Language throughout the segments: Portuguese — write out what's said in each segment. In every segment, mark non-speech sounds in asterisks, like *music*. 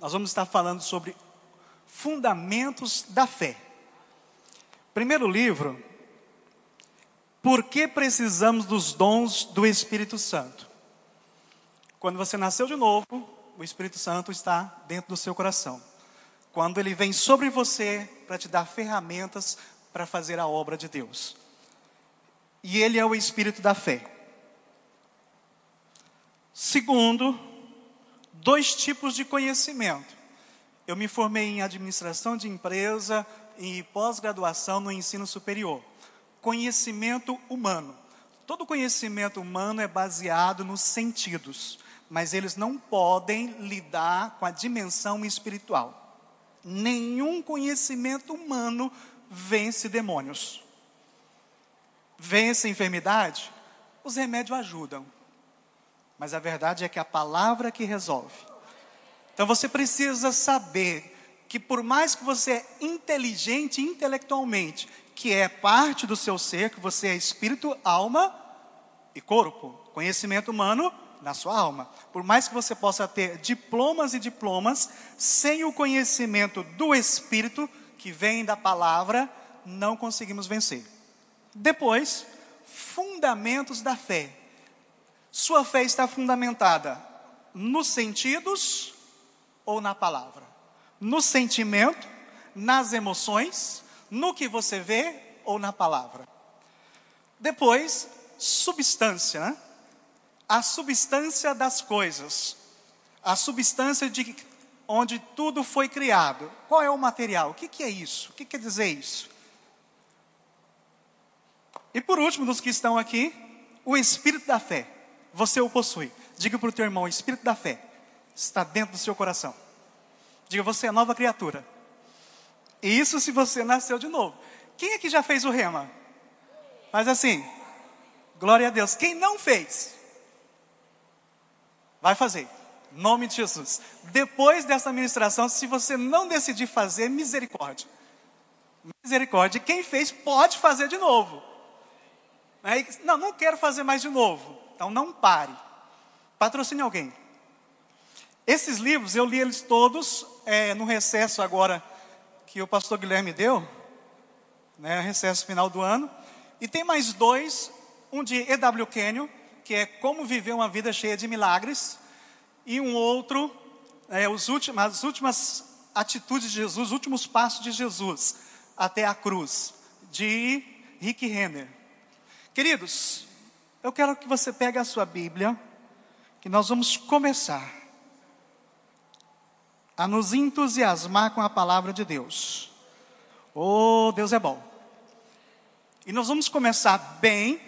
nós vamos estar falando sobre fundamentos da fé. Primeiro livro, por que precisamos dos dons do Espírito Santo? Quando você nasceu de novo, o Espírito Santo está dentro do seu coração. Quando ele vem sobre você para te dar ferramentas para fazer a obra de Deus. E ele é o Espírito da fé. Segundo, dois tipos de conhecimento. Eu me formei em administração de empresa e pós-graduação no ensino superior. Conhecimento humano. Todo conhecimento humano é baseado nos sentidos, mas eles não podem lidar com a dimensão espiritual. Nenhum conhecimento humano vence demônios. Vence enfermidade? Os remédios ajudam. Mas a verdade é que a palavra que resolve. Então você precisa saber que por mais que você é inteligente intelectualmente, que é parte do seu ser, que você é espírito, alma e corpo, conhecimento humano na sua alma. Por mais que você possa ter diplomas e diplomas, sem o conhecimento do espírito que vem da palavra, não conseguimos vencer. Depois, fundamentos da fé. Sua fé está fundamentada nos sentidos ou na palavra? No sentimento, nas emoções, no que você vê ou na palavra? Depois, substância, né? a substância das coisas, a substância de onde tudo foi criado. Qual é o material? O que, que é isso? O que quer dizer isso? E por último, dos que estão aqui, o espírito da fé. Você o possui. Diga para o teu irmão: o espírito da fé está dentro do seu coração. Diga, você é nova criatura. E isso se você nasceu de novo. Quem aqui já fez o rema? Mas assim, glória a Deus. Quem não fez, vai fazer. Nome de Jesus. Depois dessa ministração, se você não decidir fazer, misericórdia. Misericórdia. Quem fez pode fazer de novo. Não, não quero fazer mais de novo. Então não pare. Patrocine alguém. Esses livros, eu li eles todos é, no recesso agora que o pastor Guilherme deu, né, recesso final do ano. E tem mais dois, um de E.W. Kenyon, que é Como Viver uma Vida Cheia de Milagres, e um outro, é, os últimos, as últimas atitudes de Jesus, os últimos passos de Jesus até a cruz, de Rick Renner. Queridos, eu quero que você pegue a sua Bíblia, que nós vamos começar a nos entusiasmar com a palavra de Deus. Oh, Deus é bom. E nós vamos começar bem.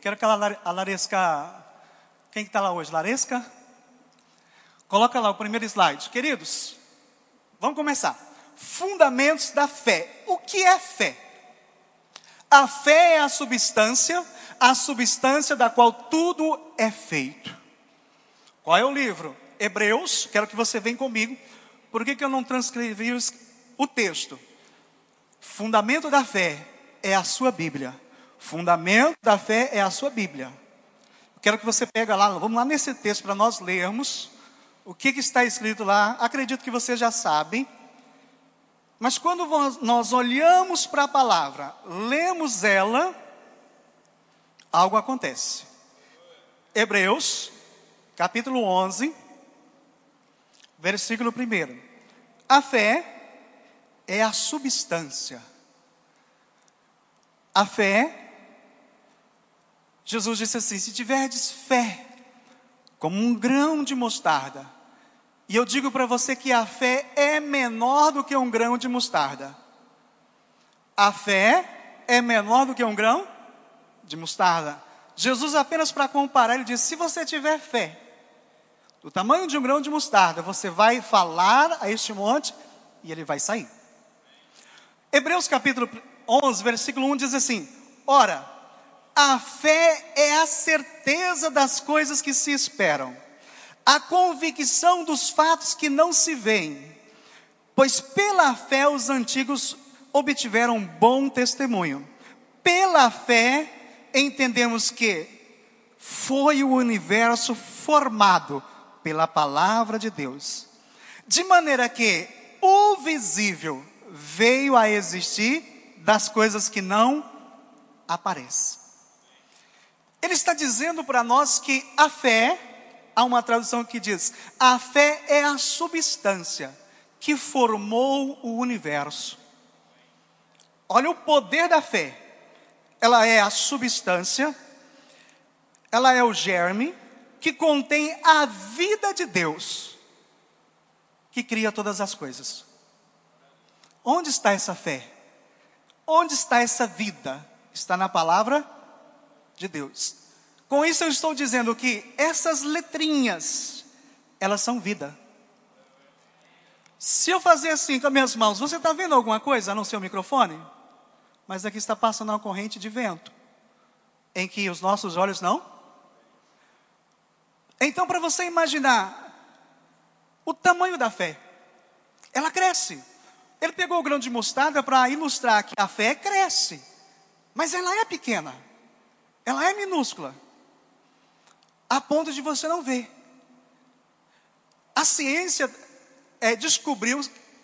Quero que a Laresca. Quem está lá hoje? Laresca? Coloca lá o primeiro slide. Queridos, vamos começar. Fundamentos da fé. O que é fé? A fé é a substância, a substância da qual tudo é feito. Qual é o livro? Hebreus. Quero que você venha comigo. Por que, que eu não transcrevi o texto? Fundamento da fé é a sua Bíblia. Fundamento da fé é a sua Bíblia. Quero que você pegue lá, vamos lá nesse texto para nós lermos o que, que está escrito lá. Acredito que você já sabe. Mas quando nós olhamos para a palavra, lemos ela, algo acontece. Hebreus, capítulo 11, versículo 1. A fé é a substância. A fé, Jesus disse assim: se tiverdes fé, como um grão de mostarda, e eu digo para você que a fé é menor do que um grão de mostarda. A fé é menor do que um grão de mostarda. Jesus, apenas para comparar, ele disse: se você tiver fé, do tamanho de um grão de mostarda, você vai falar a este monte e ele vai sair. Hebreus capítulo 11, versículo 1 diz assim: Ora, a fé é a certeza das coisas que se esperam, a convicção dos fatos que não se veem, pois pela fé os antigos obtiveram bom testemunho. Pela fé entendemos que foi o universo formado pela palavra de Deus. De maneira que o visível veio a existir das coisas que não aparecem. Ele está dizendo para nós que a fé, há uma tradução que diz: a fé é a substância que formou o universo. Olha o poder da fé. Ela é a substância, ela é o germe que contém a vida de Deus, que cria todas as coisas. Onde está essa fé? Onde está essa vida? Está na palavra de Deus. Com isso eu estou dizendo que essas letrinhas, elas são vida. Se eu fazer assim com as minhas mãos, você está vendo alguma coisa a não ser o microfone? Mas aqui está passando uma corrente de vento, em que os nossos olhos não. Então, para você imaginar o tamanho da fé, ela cresce. Ele pegou o grão de mostarda para ilustrar que a fé cresce, mas ela é pequena, ela é minúscula, a ponto de você não ver. A ciência é, descobriu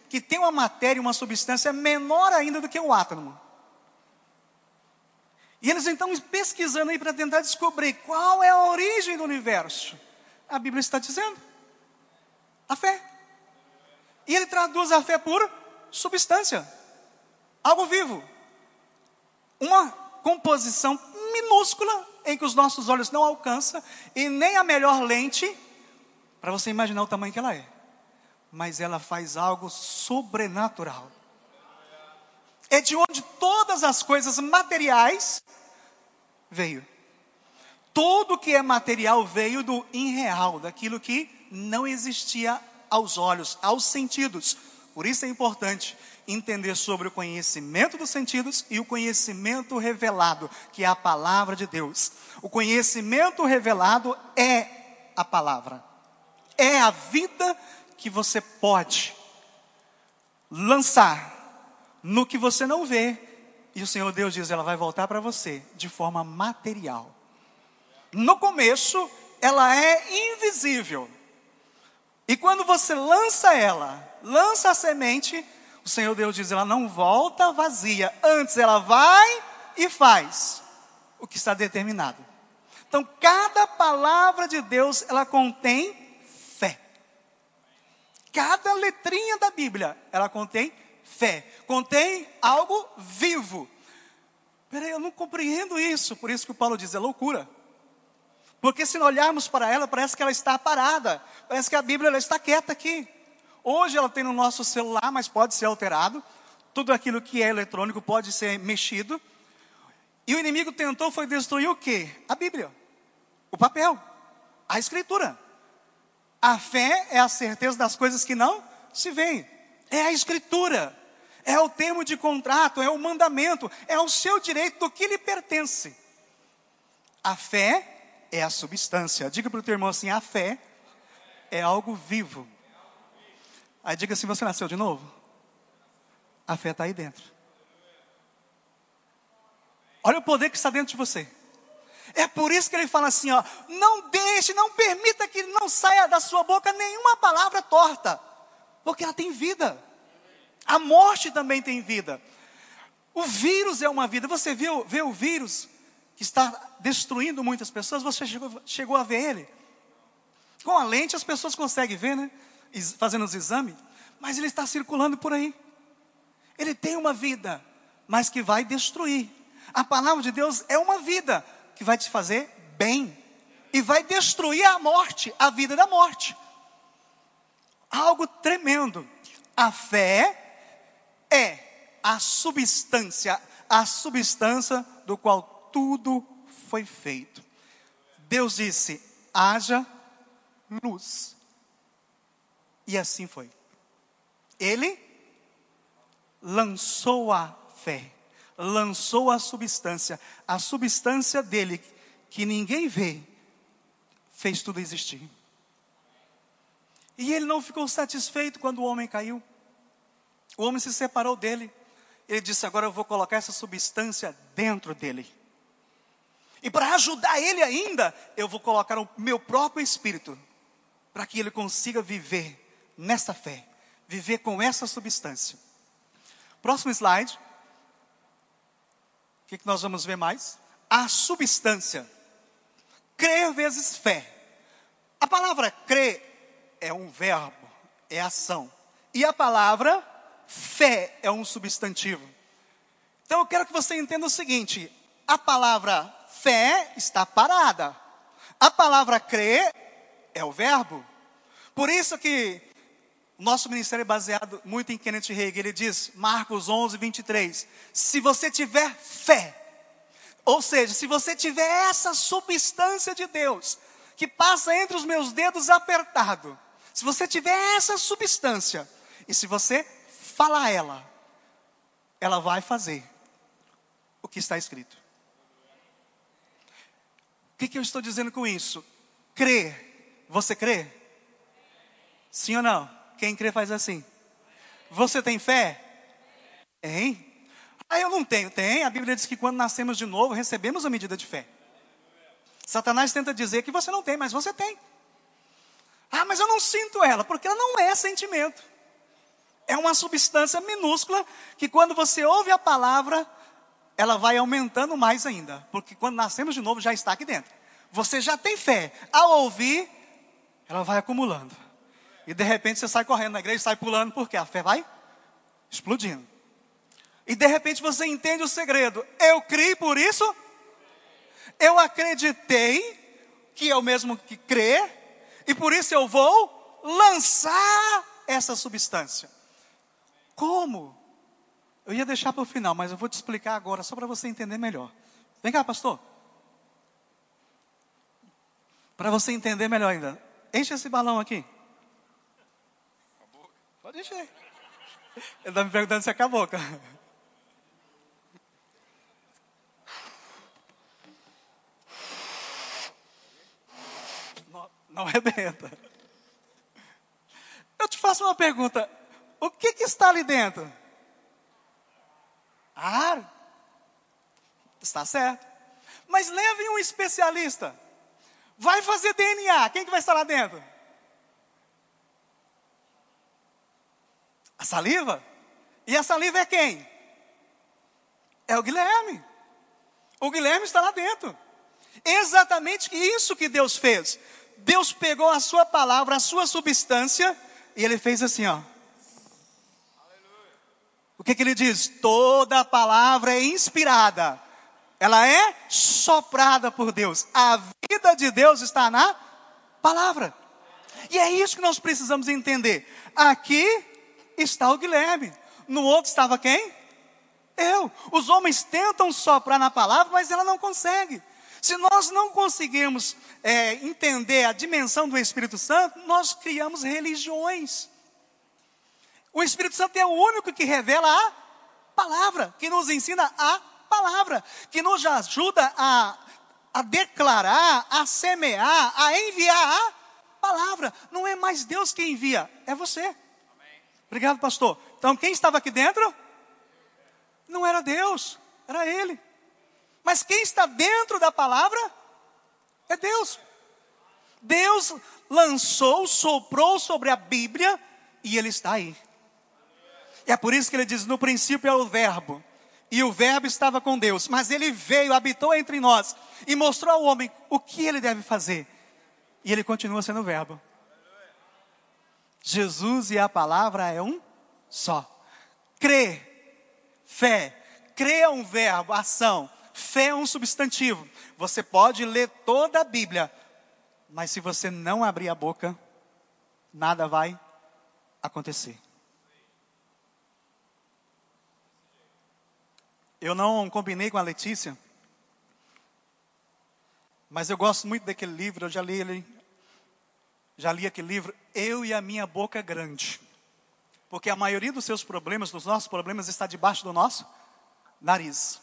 que tem uma matéria, uma substância menor ainda do que o átomo. E eles então pesquisando aí para tentar descobrir qual é a origem do universo. A Bíblia está dizendo: a fé. E ele traduz a fé por substância, algo vivo. Uma composição minúscula em que os nossos olhos não alcançam e nem a melhor lente para você imaginar o tamanho que ela é. Mas ela faz algo sobrenatural. É de onde todas as coisas materiais veio. Tudo que é material veio do irreal, daquilo que não existia aos olhos, aos sentidos. Por isso é importante entender sobre o conhecimento dos sentidos e o conhecimento revelado, que é a palavra de Deus. O conhecimento revelado é a palavra, é a vida que você pode lançar no que você não vê, e o Senhor Deus diz: ela vai voltar para você de forma material. No começo, ela é invisível. E quando você lança ela, lança a semente, o Senhor Deus diz: ela não volta vazia, antes ela vai e faz o que está determinado. Então, cada palavra de Deus, ela contém fé. Cada letrinha da Bíblia, ela contém fé, contém algo vivo. Peraí, eu não compreendo isso, por isso que o Paulo diz: é loucura. Porque se olharmos para ela, parece que ela está parada, parece que a Bíblia ela está quieta aqui. Hoje ela tem no nosso celular, mas pode ser alterado. Tudo aquilo que é eletrônico pode ser mexido. E o inimigo tentou foi destruir o quê? A Bíblia, o papel, a escritura. A fé é a certeza das coisas que não se veem. É a escritura. É o termo de contrato, é o mandamento, é o seu direito do que lhe pertence. A fé é a substância. Diga para o teu irmão assim: a fé é algo vivo. Aí diga assim: você nasceu de novo? A fé está aí dentro. Olha o poder que está dentro de você. É por isso que ele fala assim: ó, não deixe, não permita que não saia da sua boca nenhuma palavra torta, porque ela tem vida. A morte também tem vida. O vírus é uma vida. Você viu, vê o vírus? que está destruindo muitas pessoas, você chegou, chegou a ver ele? Com a lente as pessoas conseguem ver, né? Fazendo os exames, mas ele está circulando por aí. Ele tem uma vida, mas que vai destruir. A palavra de Deus é uma vida que vai te fazer bem e vai destruir a morte, a vida da morte. Algo tremendo. A fé é a substância, a substância do qual tudo foi feito. Deus disse: haja luz. E assim foi. Ele lançou a fé, lançou a substância, a substância dele, que ninguém vê, fez tudo existir. E ele não ficou satisfeito quando o homem caiu. O homem se separou dele. Ele disse: Agora eu vou colocar essa substância dentro dele. E para ajudar ele ainda, eu vou colocar o meu próprio espírito, para que ele consiga viver nessa fé, viver com essa substância. Próximo slide. O que, que nós vamos ver mais? A substância. Crer vezes fé. A palavra crer é um verbo, é ação. E a palavra fé é um substantivo. Então eu quero que você entenda o seguinte: a palavra fé está parada. A palavra crer é o verbo. Por isso que nosso ministério é baseado muito em Kenneth Hagin. Ele diz, Marcos 11, 23, se você tiver fé, ou seja, se você tiver essa substância de Deus, que passa entre os meus dedos apertado, se você tiver essa substância, e se você falar ela, ela vai fazer o que está escrito. O que, que eu estou dizendo com isso? Crer. Você crê? Sim ou não? Quem crê faz assim. Você tem fé? Tem. Ah, eu não tenho. Tem. A Bíblia diz que quando nascemos de novo, recebemos a medida de fé. Satanás tenta dizer que você não tem, mas você tem. Ah, mas eu não sinto ela, porque ela não é sentimento. É uma substância minúscula que quando você ouve a palavra, ela vai aumentando mais ainda. Porque quando nascemos de novo, já está aqui dentro. Você já tem fé. Ao ouvir, ela vai acumulando. E de repente você sai correndo na igreja, sai pulando, porque a fé vai explodindo. E de repente você entende o segredo. Eu criei por isso. Eu acreditei que é o mesmo que crer. E por isso eu vou lançar essa substância. Como? Eu ia deixar para o final, mas eu vou te explicar agora, só para você entender melhor. Vem cá, pastor. Para você entender melhor ainda. Enche esse balão aqui. Pode encher. Ele está me perguntando se acabou, cara. Não, não rebenta. Eu te faço uma pergunta. O que, que está ali dentro? Ar. Está certo. Mas leve um especialista. Vai fazer DNA. Quem que vai estar lá dentro? A saliva? E a saliva é quem? É o Guilherme. O Guilherme está lá dentro. Exatamente isso que Deus fez. Deus pegou a sua palavra, a sua substância, e ele fez assim, ó. O que, que ele diz? Toda palavra é inspirada. Ela é soprada por Deus. A vida de Deus está na palavra. E é isso que nós precisamos entender. Aqui está o Guilherme. No outro estava quem? Eu. Os homens tentam soprar na palavra, mas ela não consegue. Se nós não conseguirmos é, entender a dimensão do Espírito Santo, nós criamos religiões. O Espírito Santo é o único que revela a palavra, que nos ensina a palavra, que nos ajuda a, a declarar, a semear, a enviar a palavra. Não é mais Deus que envia, é você. Obrigado, pastor. Então, quem estava aqui dentro? Não era Deus, era Ele. Mas quem está dentro da palavra? É Deus. Deus lançou, soprou sobre a Bíblia e Ele está aí. É por isso que ele diz: no princípio é o Verbo, e o Verbo estava com Deus, mas ele veio, habitou entre nós e mostrou ao homem o que ele deve fazer. E ele continua sendo o Verbo. Jesus e a palavra é um só. Crer, fé. Crer é um verbo, ação. Fé é um substantivo. Você pode ler toda a Bíblia, mas se você não abrir a boca, nada vai acontecer. Eu não combinei com a Letícia, mas eu gosto muito daquele livro, eu já li ele já li aquele livro, Eu e a Minha Boca Grande. Porque a maioria dos seus problemas, dos nossos problemas, está debaixo do nosso nariz.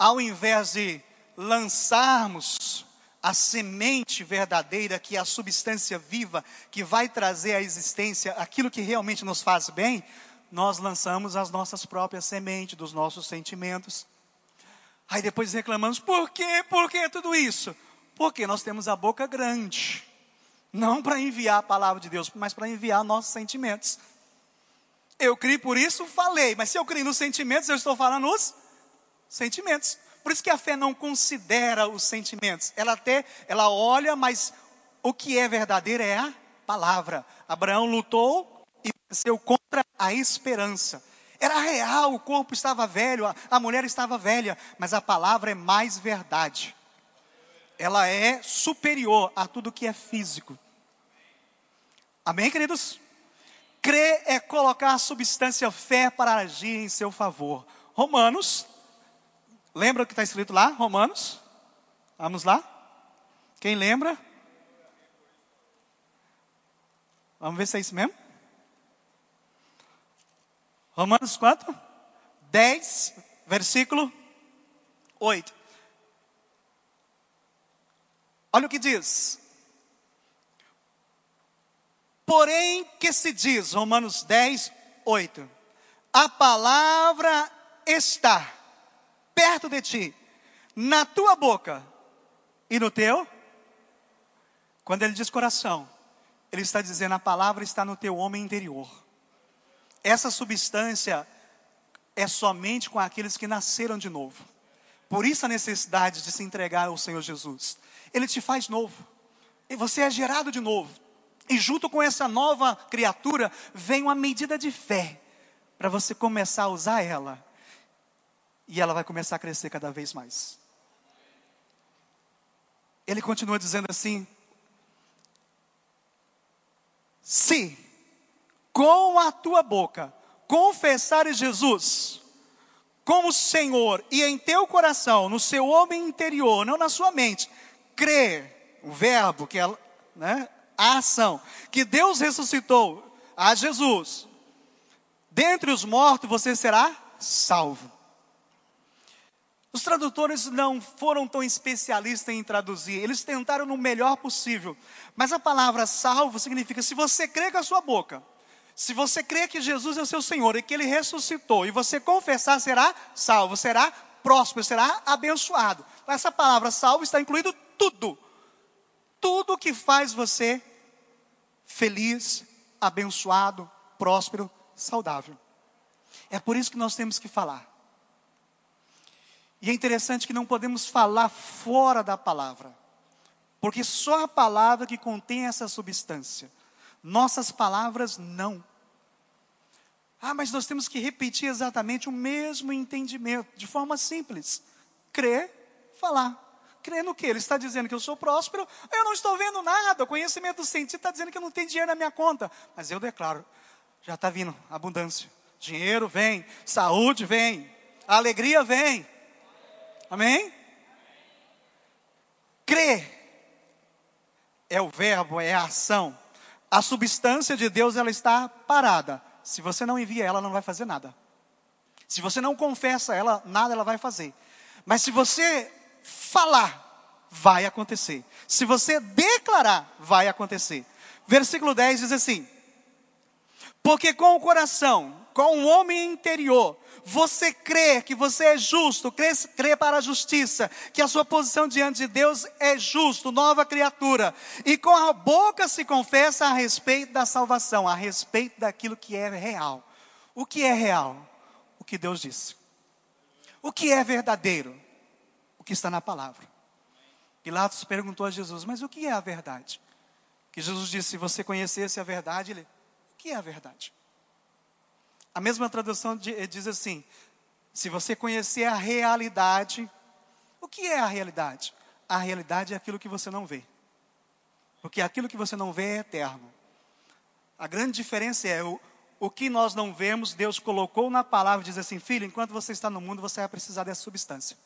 Ao invés de lançarmos a semente verdadeira, que é a substância viva, que vai trazer à existência aquilo que realmente nos faz bem, nós lançamos as nossas próprias sementes, dos nossos sentimentos. Aí depois reclamamos, por quê? Por que tudo isso? Porque nós temos a boca grande. Não para enviar a palavra de Deus, mas para enviar nossos sentimentos. Eu criei por isso, falei, mas se eu criei nos sentimentos, eu estou falando nos sentimentos. Por isso que a fé não considera os sentimentos. Ela até, ela olha, mas o que é verdadeiro é a palavra. Abraão lutou e venceu contra a esperança. Era real, o corpo estava velho, a, a mulher estava velha, mas a palavra é mais verdade. Ela é superior a tudo que é físico. Amém, queridos? Crer é colocar a substância fé para agir em seu favor. Romanos, lembra o que está escrito lá? Romanos, vamos lá? Quem lembra? Vamos ver se é isso mesmo? Romanos 4, 10, versículo 8. Olha o que diz. Porém, que se diz, Romanos 10, 8: A palavra está perto de ti, na tua boca e no teu. Quando ele diz coração, ele está dizendo a palavra está no teu homem interior. Essa substância é somente com aqueles que nasceram de novo. Por isso a necessidade de se entregar ao Senhor Jesus. Ele te faz novo. E você é gerado de novo. E junto com essa nova criatura vem uma medida de fé para você começar a usar ela. E ela vai começar a crescer cada vez mais. Ele continua dizendo assim: Se com a tua boca confessares Jesus como Senhor e em teu coração, no seu homem interior, não na sua mente, crer, o verbo que é, né, a ação, que Deus ressuscitou a Jesus, dentre os mortos você será salvo. Os tradutores não foram tão especialistas em traduzir, eles tentaram no melhor possível, mas a palavra salvo significa se você crê com a sua boca, se você crê que Jesus é o seu Senhor e que Ele ressuscitou, e você confessar, será salvo, será próspero, será abençoado. Essa palavra salvo está incluído tudo, tudo que faz você feliz, abençoado, próspero, saudável. É por isso que nós temos que falar. E é interessante que não podemos falar fora da palavra, porque só a palavra que contém essa substância. Nossas palavras não. Ah, mas nós temos que repetir exatamente o mesmo entendimento, de forma simples. Crer, falar. Crê no que? Ele está dizendo que eu sou próspero, eu não estou vendo nada. O conhecimento do sentido está dizendo que eu não tenho dinheiro na minha conta. Mas eu declaro, já está vindo abundância. Dinheiro vem, saúde vem, alegria vem. Amém? Crer é o verbo, é a ação. A substância de Deus ela está parada. Se você não envia ela, não vai fazer nada. Se você não confessa ela, nada ela vai fazer. Mas se você falar, vai acontecer. Se você declarar, vai acontecer. Versículo 10 diz assim: Porque com o coração, com o homem interior, você crê que você é justo, crê, crê, para a justiça, que a sua posição diante de Deus é justo, nova criatura, e com a boca se confessa a respeito da salvação, a respeito daquilo que é real. O que é real? O que Deus disse. O que é verdadeiro? o que está na palavra. Pilatos perguntou a Jesus: Mas o que é a verdade? Que Jesus disse: Se você conhecesse a verdade, ele, o que é a verdade? A mesma tradução eh, diz assim: Se você conhecer a realidade, o que é a realidade? A realidade é aquilo que você não vê. Porque aquilo que você não vê é eterno. A grande diferença é o, o que nós não vemos, Deus colocou na palavra diz assim: Filho, enquanto você está no mundo, você vai precisar dessa substância.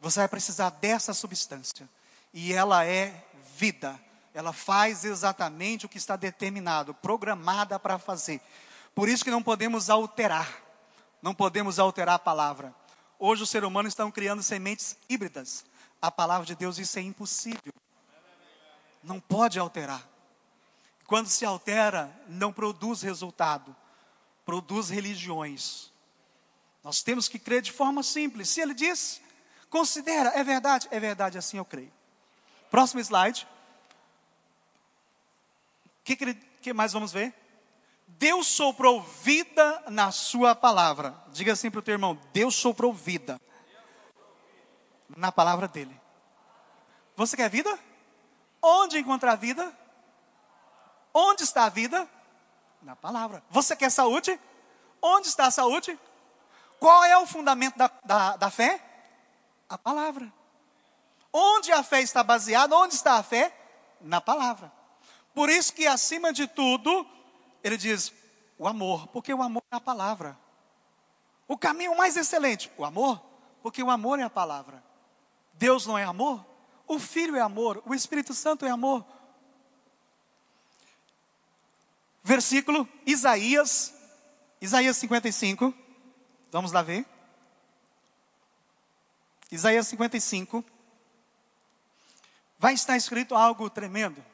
Você vai precisar dessa substância. E ela é vida. Ela faz exatamente o que está determinado, programada para fazer. Por isso que não podemos alterar. Não podemos alterar a palavra. Hoje o ser humano estão criando sementes híbridas. A palavra de Deus isso é impossível. Não pode alterar. Quando se altera, não produz resultado, produz religiões. Nós temos que crer de forma simples. Se ele diz, Considera, é verdade? É verdade, assim eu creio. Próximo slide. que, que, que mais vamos ver? Deus soprou vida na sua palavra. Diga assim para o teu irmão: Deus soprou vida na palavra dele. Você quer vida? Onde encontrar vida? Onde está a vida? Na palavra. Você quer saúde? Onde está a saúde? Qual é o fundamento da, da, da fé? A palavra. Onde a fé está baseada? Onde está a fé? Na palavra. Por isso que, acima de tudo, ele diz o amor, porque o amor é a palavra. O caminho mais excelente, o amor, porque o amor é a palavra. Deus não é amor? O Filho é amor, o Espírito Santo é amor. Versículo Isaías, Isaías 55. Vamos lá ver. Isaías 55. Vai estar escrito algo tremendo.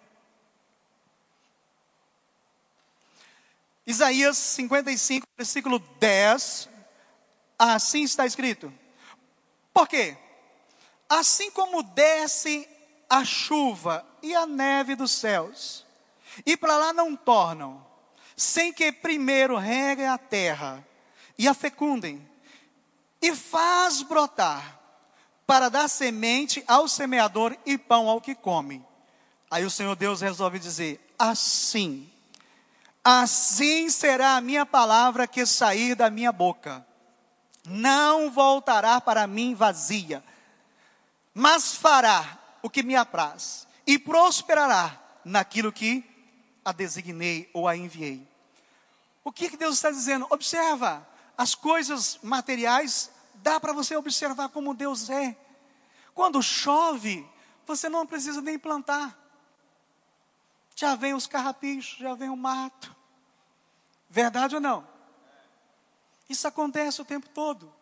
Isaías 55, versículo 10. Assim está escrito. Por quê? Assim como desce a chuva e a neve dos céus, e para lá não tornam, sem que primeiro reguem a terra e a fecundem, e faz brotar, para dar semente ao semeador e pão ao que come. Aí o Senhor Deus resolve dizer: assim, assim será a minha palavra que sair da minha boca, não voltará para mim vazia mas fará o que me apraz e prosperará naquilo que a designei ou a enviei. O que, que Deus está dizendo? Observa, as coisas materiais, dá para você observar como Deus é. Quando chove, você não precisa nem plantar. Já vem os carrapichos, já vem o mato. Verdade ou não? Isso acontece o tempo todo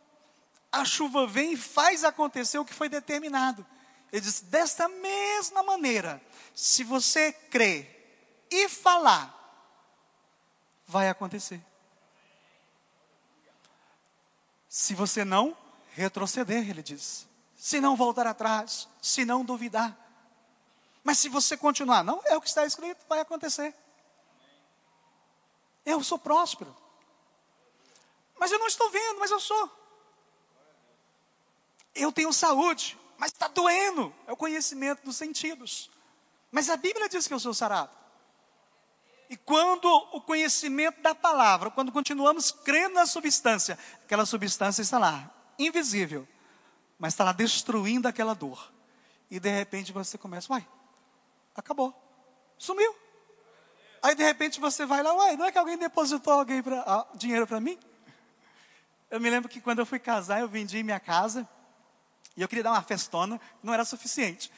a chuva vem e faz acontecer o que foi determinado. Ele diz: desta mesma maneira, se você crer e falar, vai acontecer. Se você não retroceder, ele diz. Se não voltar atrás, se não duvidar. Mas se você continuar, não é o que está escrito, vai acontecer. Eu sou próspero. Mas eu não estou vendo, mas eu sou. Eu tenho saúde, mas está doendo. É o conhecimento dos sentidos. Mas a Bíblia diz que eu sou sarado. E quando o conhecimento da palavra, quando continuamos crendo na substância, aquela substância está lá, invisível, mas está lá destruindo aquela dor. E de repente você começa, uai, acabou, sumiu. Aí de repente você vai lá, uai, não é que alguém depositou alguém pra, ah, dinheiro para mim? Eu me lembro que quando eu fui casar, eu vendi minha casa. E eu queria dar uma festona, não era suficiente.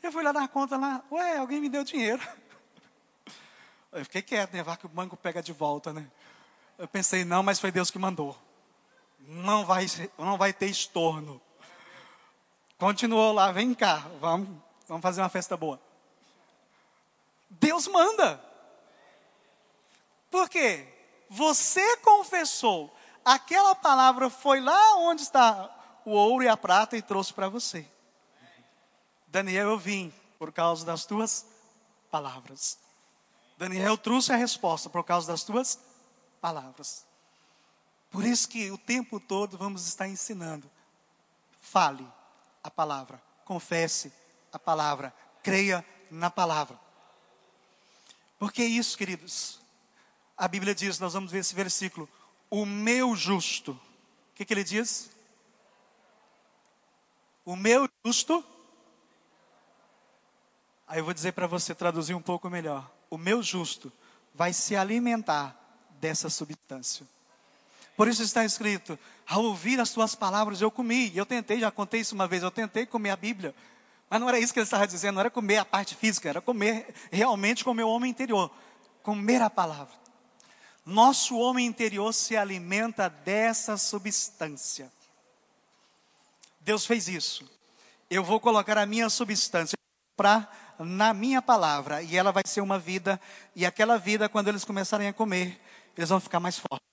Eu fui lá dar conta lá, ué, alguém me deu dinheiro. *laughs* Eu fiquei quieto, né? Vai que o banco pega de volta, né? Eu pensei, não, mas foi Deus que mandou. Não vai, não vai ter estorno. Continuou lá, vem cá, vamos, vamos fazer uma festa boa. Deus manda. Por quê? Você confessou, aquela palavra foi lá onde está o ouro e a prata e trouxe para você. Daniel, eu vim por causa das tuas palavras. Daniel trouxe a resposta por causa das tuas palavras. Por isso que o tempo todo vamos estar ensinando. Fale a palavra, confesse a palavra, creia na palavra. Porque isso, queridos. A Bíblia diz, nós vamos ver esse versículo, o meu justo. O que, que ele diz? O meu justo. Aí eu vou dizer para você traduzir um pouco melhor. O meu justo vai se alimentar dessa substância. Por isso está escrito: ao ouvir as tuas palavras eu comi. Eu tentei, já contei isso uma vez, eu tentei comer a Bíblia. Mas não era isso que ele estava dizendo, não era comer a parte física, era comer realmente com o homem interior. Comer a palavra. Nosso homem interior se alimenta dessa substância. Deus fez isso. Eu vou colocar a minha substância para na minha palavra e ela vai ser uma vida e aquela vida quando eles começarem a comer, eles vão ficar mais forte,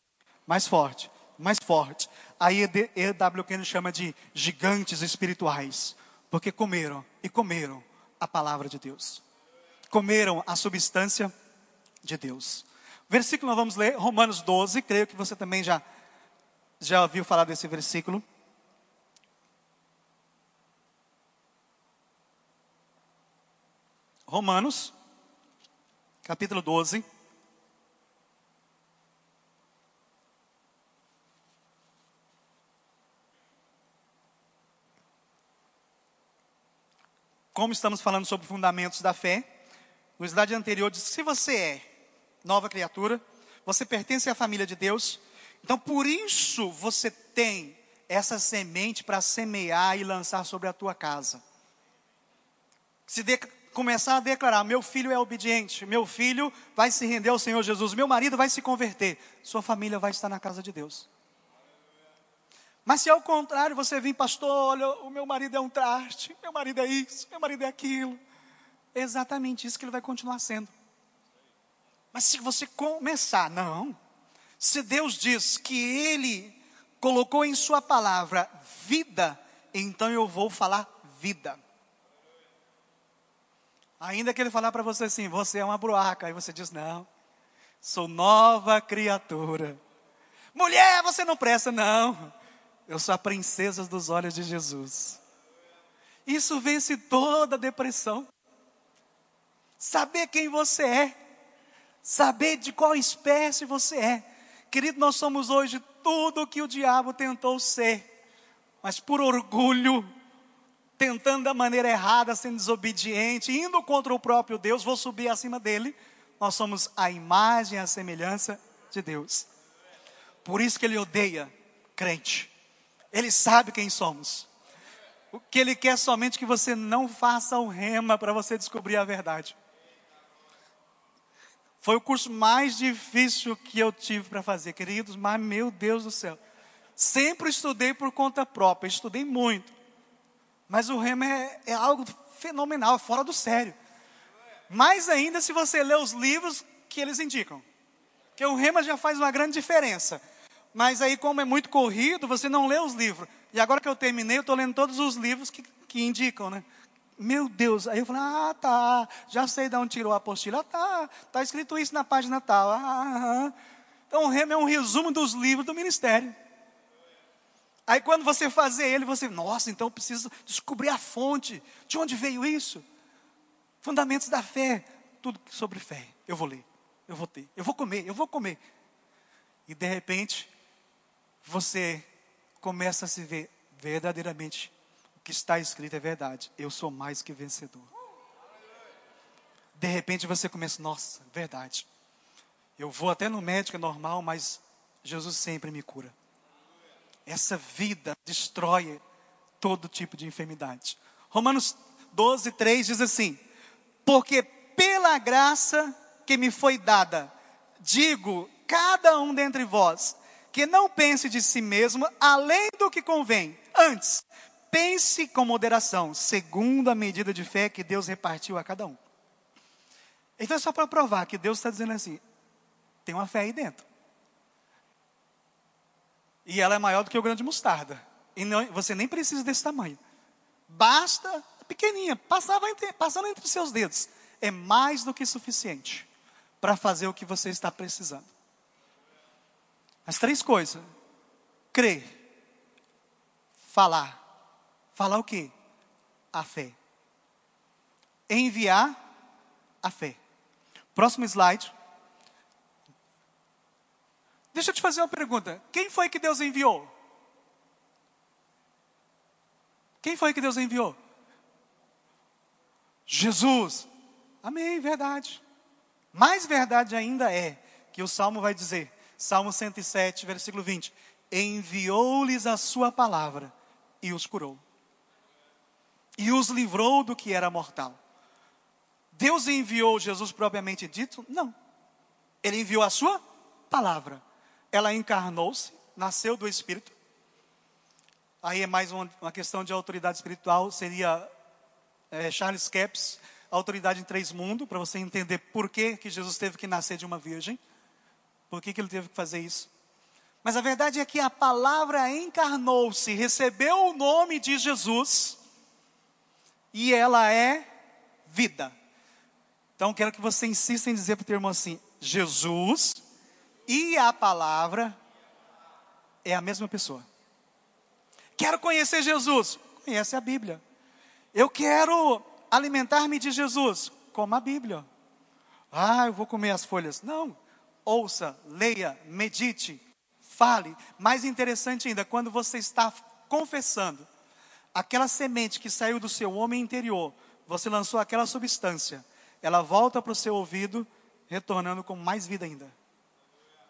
mais forte, mais forte. Aí E.W. Kenyon chama de gigantes espirituais, porque comeram e comeram a palavra de Deus. Comeram a substância de Deus. Versículo nós vamos ler, Romanos 12, creio que você também já, já ouviu falar desse versículo. Romanos, capítulo 12. Como estamos falando sobre fundamentos da fé, no slide anterior diz: se você é nova criatura, você pertence à família de Deus, então por isso você tem essa semente para semear e lançar sobre a tua casa. Se de, começar a declarar: meu filho é obediente, meu filho vai se render ao Senhor Jesus, meu marido vai se converter, sua família vai estar na casa de Deus. Mas se ao contrário você vir, pastor, olha, o meu marido é um traste, meu marido é isso, meu marido é aquilo, é exatamente isso que ele vai continuar sendo. Mas se você começar, não, se Deus diz que Ele colocou em Sua palavra vida, então eu vou falar vida. Ainda que ele falar para você assim, você é uma bruaca, aí você diz, não, sou nova criatura. Mulher, você não presta, não. Eu sou a princesa dos olhos de Jesus. Isso vence toda depressão. Saber quem você é, saber de qual espécie você é. Querido, nós somos hoje tudo o que o diabo tentou ser, mas por orgulho, tentando da maneira errada, sendo desobediente, indo contra o próprio Deus, vou subir acima dele. Nós somos a imagem a semelhança de Deus. Por isso que ele odeia crente. Ele sabe quem somos. O que ele quer somente que você não faça o rema para você descobrir a verdade. Foi o curso mais difícil que eu tive para fazer, queridos, mas meu Deus do céu. Sempre estudei por conta própria, estudei muito. Mas o rema é, é algo fenomenal, é fora do sério. Mais ainda se você lê os livros que eles indicam. Porque o rema já faz uma grande diferença. Mas aí, como é muito corrido, você não lê os livros. E agora que eu terminei, eu estou lendo todos os livros que, que indicam, né? Meu Deus, aí eu falei, ah, tá, já sei de onde tirou a apostila, ah, tá, tá escrito isso na página tal, ah, ah. Então é um resumo dos livros do ministério. Aí quando você fazer ele, você, nossa, então eu preciso descobrir a fonte. De onde veio isso? Fundamentos da fé. Tudo sobre fé. Eu vou ler, eu vou ter, eu vou comer, eu vou comer. E de repente, você começa a se ver verdadeiramente que está escrito é verdade. Eu sou mais que vencedor. De repente você começa, nossa, verdade. Eu vou até no médico é normal, mas Jesus sempre me cura. Essa vida destrói todo tipo de enfermidade. Romanos 12, 3 diz assim: Porque pela graça que me foi dada, digo cada um dentre vós, que não pense de si mesmo além do que convém. Antes, pense com moderação, segundo a medida de fé que Deus repartiu a cada um. Então é só para provar que Deus está dizendo assim: tem uma fé aí dentro. E ela é maior do que o grão de mostarda. E não, você nem precisa desse tamanho. Basta, pequenininha, passava entre, passando entre seus dedos. É mais do que suficiente para fazer o que você está precisando. As três coisas: crer, falar. Falar o quê? A fé. Enviar a fé. Próximo slide. Deixa eu te fazer uma pergunta. Quem foi que Deus enviou? Quem foi que Deus enviou? Jesus. Amém, verdade. Mais verdade ainda é que o Salmo vai dizer, Salmo 107, versículo 20: Enviou-lhes a sua palavra e os curou, e os livrou do que era mortal. Deus enviou Jesus propriamente dito? Não. Ele enviou a sua palavra ela encarnou-se, nasceu do Espírito. Aí é mais uma, uma questão de autoridade espiritual, seria é, Charles Capps, autoridade em três mundos, para você entender por que, que Jesus teve que nascer de uma virgem, por que, que ele teve que fazer isso. Mas a verdade é que a palavra encarnou-se, recebeu o nome de Jesus, e ela é vida. Então quero que você insista em dizer para o teu irmão assim: Jesus e a palavra é a mesma pessoa. Quero conhecer Jesus, conhece a Bíblia. Eu quero alimentar-me de Jesus, coma a Bíblia. Ah, eu vou comer as folhas. Não. Ouça, leia, medite, fale. Mais interessante ainda, quando você está confessando, aquela semente que saiu do seu homem interior, você lançou aquela substância, ela volta para o seu ouvido, retornando com mais vida ainda.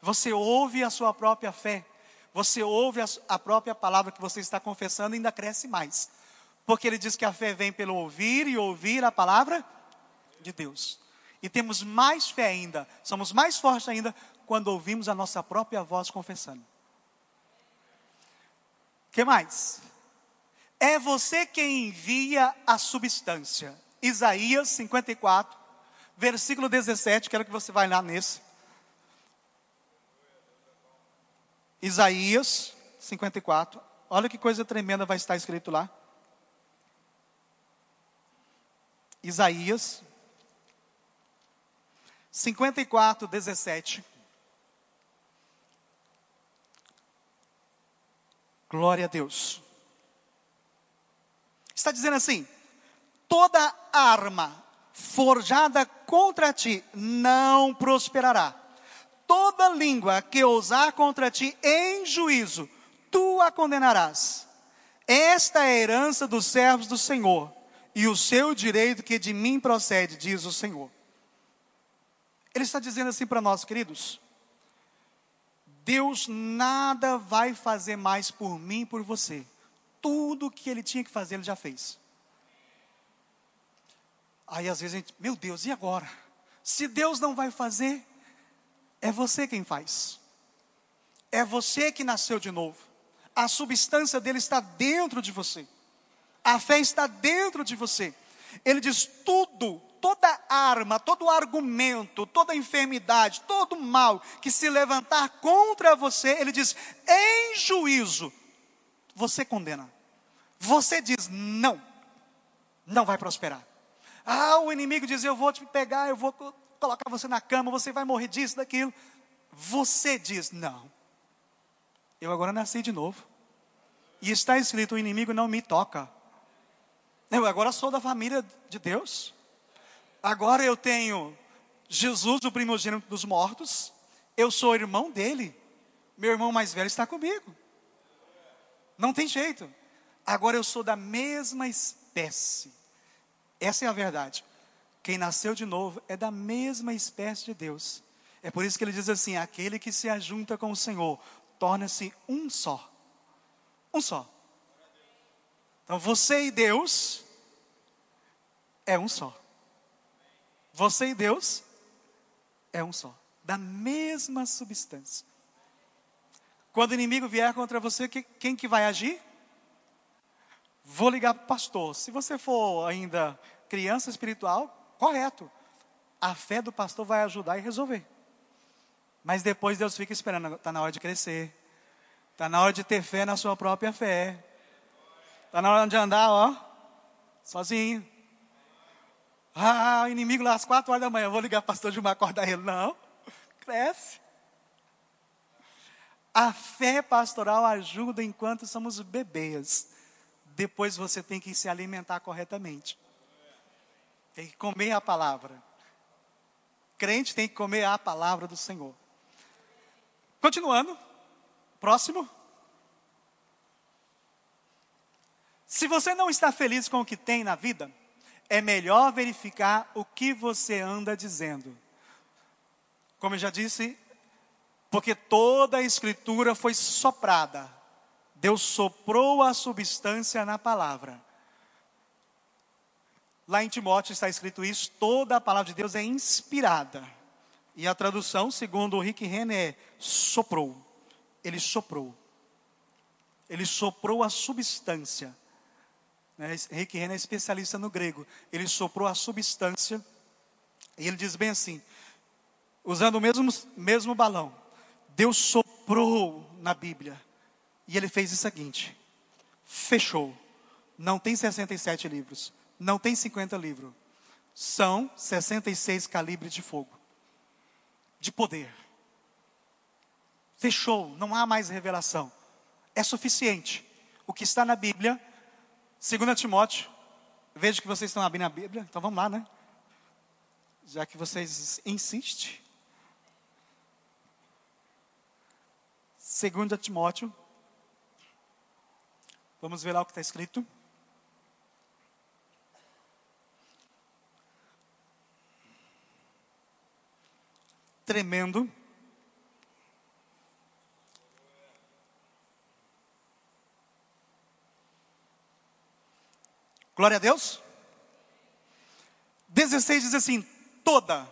Você ouve a sua própria fé, você ouve a, a própria palavra que você está confessando e ainda cresce mais. Porque ele diz que a fé vem pelo ouvir e ouvir a palavra de Deus. E temos mais fé ainda, somos mais fortes ainda quando ouvimos a nossa própria voz confessando. que mais? É você quem envia a substância. Isaías 54, versículo 17, quero que você vá lá nesse. Isaías 54, olha que coisa tremenda vai estar escrito lá. Isaías 54, 17. Glória a Deus. Está dizendo assim: toda arma forjada contra ti não prosperará. Toda língua que ousar contra ti em juízo, tu a condenarás. Esta é a herança dos servos do Senhor e o seu direito que de mim procede, diz o Senhor. Ele está dizendo assim para nós, queridos: Deus nada vai fazer mais por mim e por você. Tudo o que ele tinha que fazer, ele já fez. Aí às vezes a gente, meu Deus, e agora? Se Deus não vai fazer, é você quem faz. É você que nasceu de novo. A substância dele está dentro de você. A fé está dentro de você. Ele diz: tudo, toda arma, todo argumento, toda enfermidade, todo mal que se levantar contra você, ele diz: em juízo, você condena. Você diz: não, não vai prosperar. Ah, o inimigo diz: eu vou te pegar, eu vou colocar você na cama, você vai morrer disso, daquilo. Você diz: não, eu agora nasci de novo. E está escrito: o inimigo não me toca. Eu agora sou da família de Deus. Agora eu tenho Jesus, o primogênito dos mortos. Eu sou irmão dele. Meu irmão mais velho está comigo. Não tem jeito. Agora eu sou da mesma espécie. Essa é a verdade. Quem nasceu de novo é da mesma espécie de Deus. É por isso que ele diz assim: aquele que se ajunta com o Senhor torna-se um só. Um só. Então você e Deus é um só. Você e Deus é um só, da mesma substância. Quando o inimigo vier contra você, quem que vai agir? Vou ligar para o pastor. Se você for ainda criança espiritual, correto. A fé do pastor vai ajudar e resolver. Mas depois Deus fica esperando. Está na hora de crescer. Está na hora de ter fé na sua própria fé. Está na hora de andar, ó, sozinho. Ah, inimigo lá às quatro horas da manhã, vou ligar para o pastor Gilmar acordar ele. Não, cresce. A fé pastoral ajuda enquanto somos bebês. Depois você tem que se alimentar corretamente. Tem que comer a palavra. Crente tem que comer a palavra do Senhor. Continuando. Próximo. Se você não está feliz com o que tem na vida, é melhor verificar o que você anda dizendo. Como eu já disse, porque toda a escritura foi soprada. Deus soprou a substância na palavra. Lá em Timóteo está escrito isso: toda a palavra de Deus é inspirada. E a tradução, segundo o Rick Renner, é soprou. Ele soprou. Ele soprou a substância. Né? Rick Renner é especialista no grego. Ele soprou a substância. E ele diz bem assim: usando o mesmo, mesmo balão, Deus soprou na Bíblia. E ele fez o seguinte: fechou. Não tem 67 livros. Não tem 50 livros. São 66 calibres de fogo. de poder. Fechou, não há mais revelação. É suficiente. O que está na Bíblia, 2 Timóteo, vejo que vocês estão abrindo a Bíblia, então vamos lá, né? Já que vocês insistem. 2 Timóteo, vamos ver lá o que está escrito. Tremendo. Glória a Deus. 16 diz assim: toda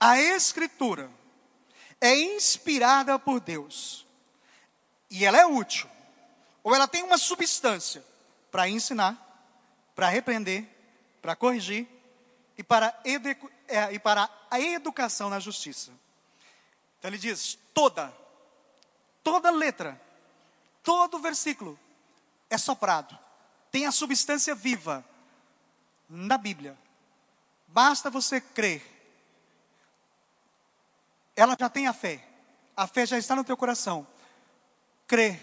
a Escritura é inspirada por Deus e ela é útil, ou ela tem uma substância para ensinar, para repreender, para corrigir e para, é, e para a educação na justiça. Então ele diz: toda, toda letra, todo versículo é soprado tem a substância viva na Bíblia. Basta você crer. Ela já tem a fé. A fé já está no teu coração. Crer.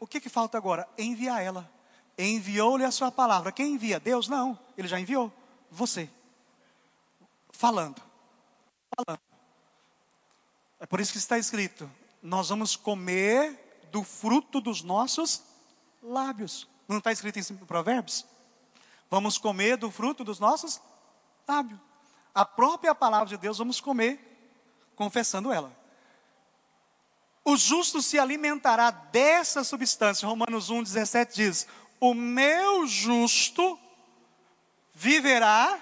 O que, que falta agora? Enviar ela. Enviou-lhe a sua palavra. Quem envia? Deus? Não. Ele já enviou. Você. Falando. Falando. É por isso que está escrito: nós vamos comer do fruto dos nossos lábios. Não está escrito em Provérbios? Vamos comer do fruto dos nossos lábios. A própria palavra de Deus vamos comer, confessando ela. O justo se alimentará dessa substância. Romanos 1, 17 diz: O meu justo viverá.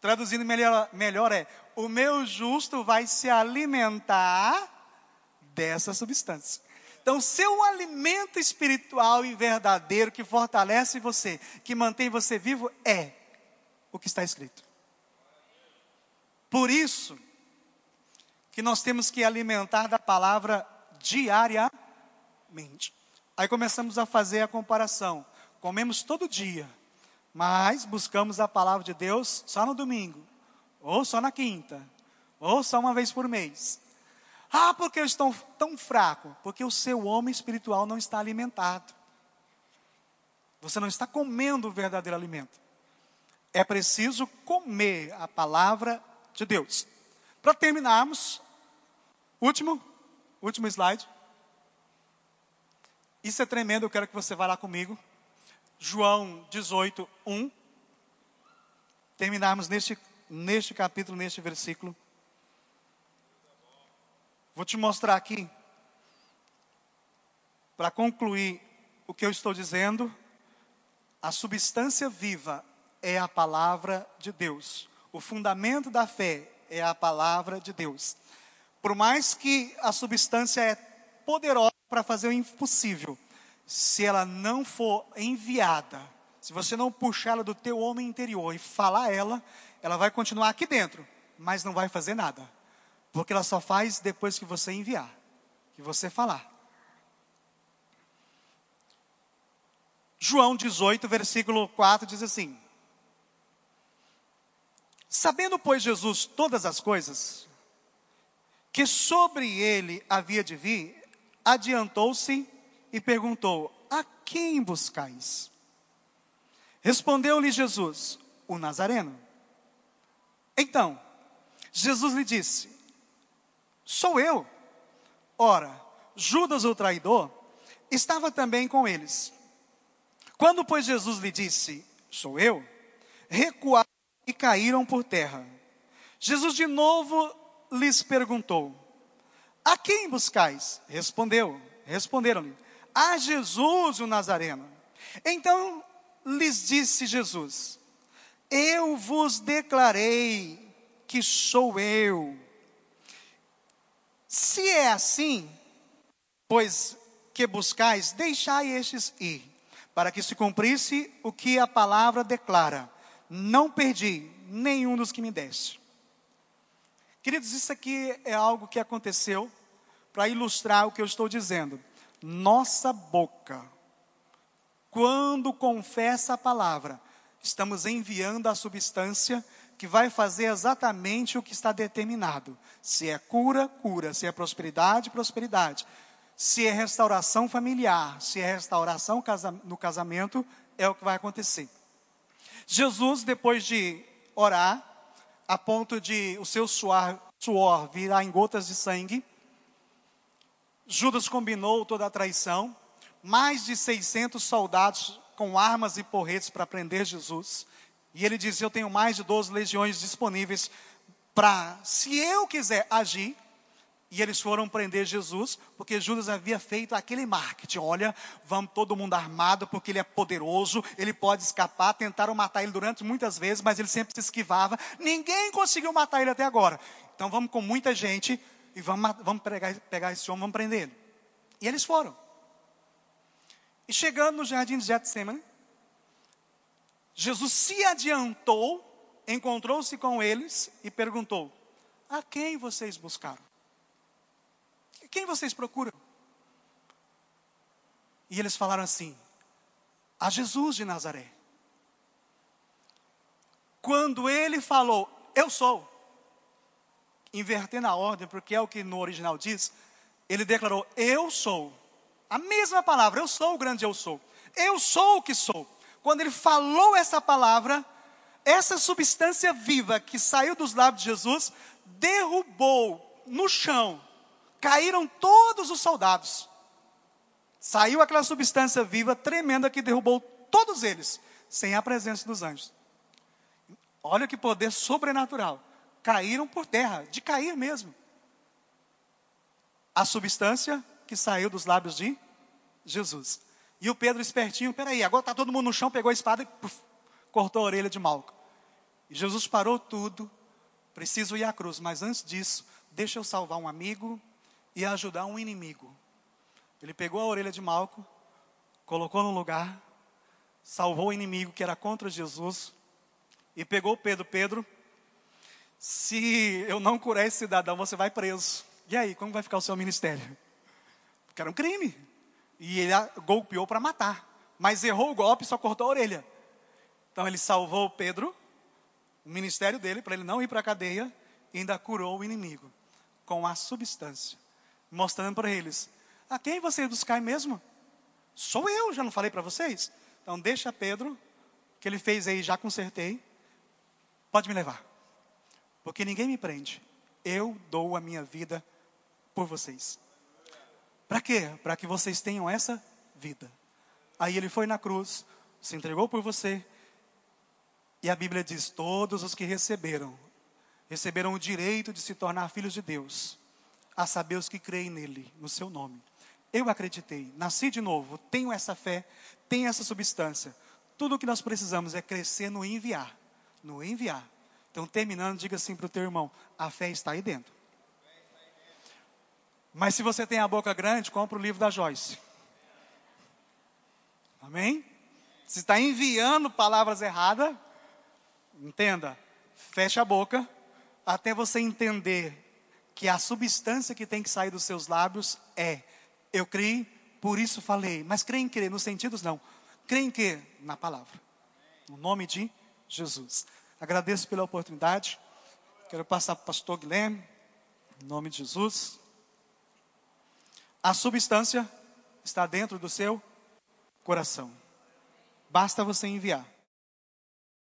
Traduzindo melhor, melhor é: O meu justo vai se alimentar dessa substância. Então, seu alimento espiritual e verdadeiro que fortalece você, que mantém você vivo, é o que está escrito. Por isso, que nós temos que alimentar da palavra diariamente. Aí começamos a fazer a comparação. Comemos todo dia, mas buscamos a palavra de Deus só no domingo, ou só na quinta, ou só uma vez por mês. Ah, porque eu estou tão fraco? Porque o seu homem espiritual não está alimentado. Você não está comendo o verdadeiro alimento. É preciso comer a palavra de Deus. Para terminarmos, último, último slide. Isso é tremendo, eu quero que você vá lá comigo. João 18, 1. Terminarmos neste, neste capítulo, neste versículo. Vou te mostrar aqui, para concluir o que eu estou dizendo, a substância viva é a palavra de Deus. O fundamento da fé é a palavra de Deus. Por mais que a substância é poderosa para fazer o impossível, se ela não for enviada, se você não puxá-la do teu homem interior e falar ela, ela vai continuar aqui dentro, mas não vai fazer nada. Porque ela só faz depois que você enviar, que você falar. João 18, versículo 4 diz assim: Sabendo, pois, Jesus todas as coisas, que sobre ele havia de vir, adiantou-se e perguntou: A quem buscais? Respondeu-lhe Jesus: O Nazareno. Então, Jesus lhe disse: Sou eu. Ora, Judas o traidor estava também com eles. Quando, pois, Jesus lhe disse: Sou eu, recuaram e caíram por terra. Jesus de novo lhes perguntou: A quem buscais? Respondeu, responderam-lhe: A Jesus o Nazareno. Então lhes disse Jesus: Eu vos declarei que sou eu. Se é assim, pois que buscais, deixai estes ir, para que se cumprisse o que a palavra declara: Não perdi nenhum dos que me deste. Queridos, isso aqui é algo que aconteceu para ilustrar o que eu estou dizendo. Nossa boca, quando confessa a palavra, estamos enviando a substância que vai fazer exatamente o que está determinado. Se é cura, cura. Se é prosperidade, prosperidade. Se é restauração familiar, se é restauração no casamento, é o que vai acontecer. Jesus, depois de orar, a ponto de o seu suor, suor virar em gotas de sangue, Judas combinou toda a traição, mais de 600 soldados com armas e porretes para prender Jesus. E ele diz: Eu tenho mais de 12 legiões disponíveis para, se eu quiser agir. E eles foram prender Jesus, porque Judas havia feito aquele marketing: olha, vamos todo mundo armado, porque ele é poderoso, ele pode escapar. Tentaram matar ele durante muitas vezes, mas ele sempre se esquivava. Ninguém conseguiu matar ele até agora. Então vamos com muita gente e vamos, vamos pegar, pegar esse homem, vamos prender ele. E eles foram. E chegando no jardim de Getsemane, Jesus se adiantou, encontrou-se com eles e perguntou: A quem vocês buscaram? Quem vocês procuram? E eles falaram assim: A Jesus de Nazaré. Quando ele falou, Eu sou, invertendo a ordem, porque é o que no original diz, ele declarou: Eu sou. A mesma palavra, eu sou o grande eu sou. Eu sou o que sou quando ele falou essa palavra, essa substância viva que saiu dos lábios de Jesus derrubou no chão, caíram todos os soldados. Saiu aquela substância viva tremenda que derrubou todos eles, sem a presença dos anjos. Olha que poder sobrenatural. Caíram por terra, de cair mesmo. A substância que saiu dos lábios de Jesus. E o Pedro espertinho, peraí, agora está todo mundo no chão, pegou a espada e puf, cortou a orelha de Malco. E Jesus parou tudo, preciso ir à cruz, mas antes disso, deixa eu salvar um amigo e ajudar um inimigo. Ele pegou a orelha de Malco, colocou no lugar, salvou o inimigo que era contra Jesus, e pegou Pedro, Pedro, se eu não curar esse cidadão, você vai preso. E aí, como vai ficar o seu ministério? Porque era um crime. E ele golpeou para matar. Mas errou o golpe e só cortou a orelha. Então ele salvou Pedro, o ministério dele, para ele não ir para a cadeia, e ainda curou o inimigo com a substância, mostrando para eles: a quem vocês buscar mesmo? Sou eu, já não falei para vocês? Então deixa Pedro, que ele fez aí, já consertei, pode me levar, porque ninguém me prende, eu dou a minha vida por vocês. Para quê? Para que vocês tenham essa vida. Aí ele foi na cruz, se entregou por você. E a Bíblia diz: todos os que receberam, receberam o direito de se tornar filhos de Deus, a saber os que creem nele, no seu nome. Eu acreditei, nasci de novo, tenho essa fé, tenho essa substância. Tudo o que nós precisamos é crescer no enviar. No enviar. Então, terminando, diga assim para o teu irmão: a fé está aí dentro. Mas se você tem a boca grande, compra o livro da Joyce. Amém? Se está enviando palavras erradas, entenda, feche a boca, até você entender que a substância que tem que sair dos seus lábios é: eu criei, por isso falei. Mas creio em crer, nos sentidos não. Creio em que? Na palavra. No nome de Jesus. Agradeço pela oportunidade. Quero passar para o pastor Guilherme. Em nome de Jesus. A substância está dentro do seu coração. Basta você enviar.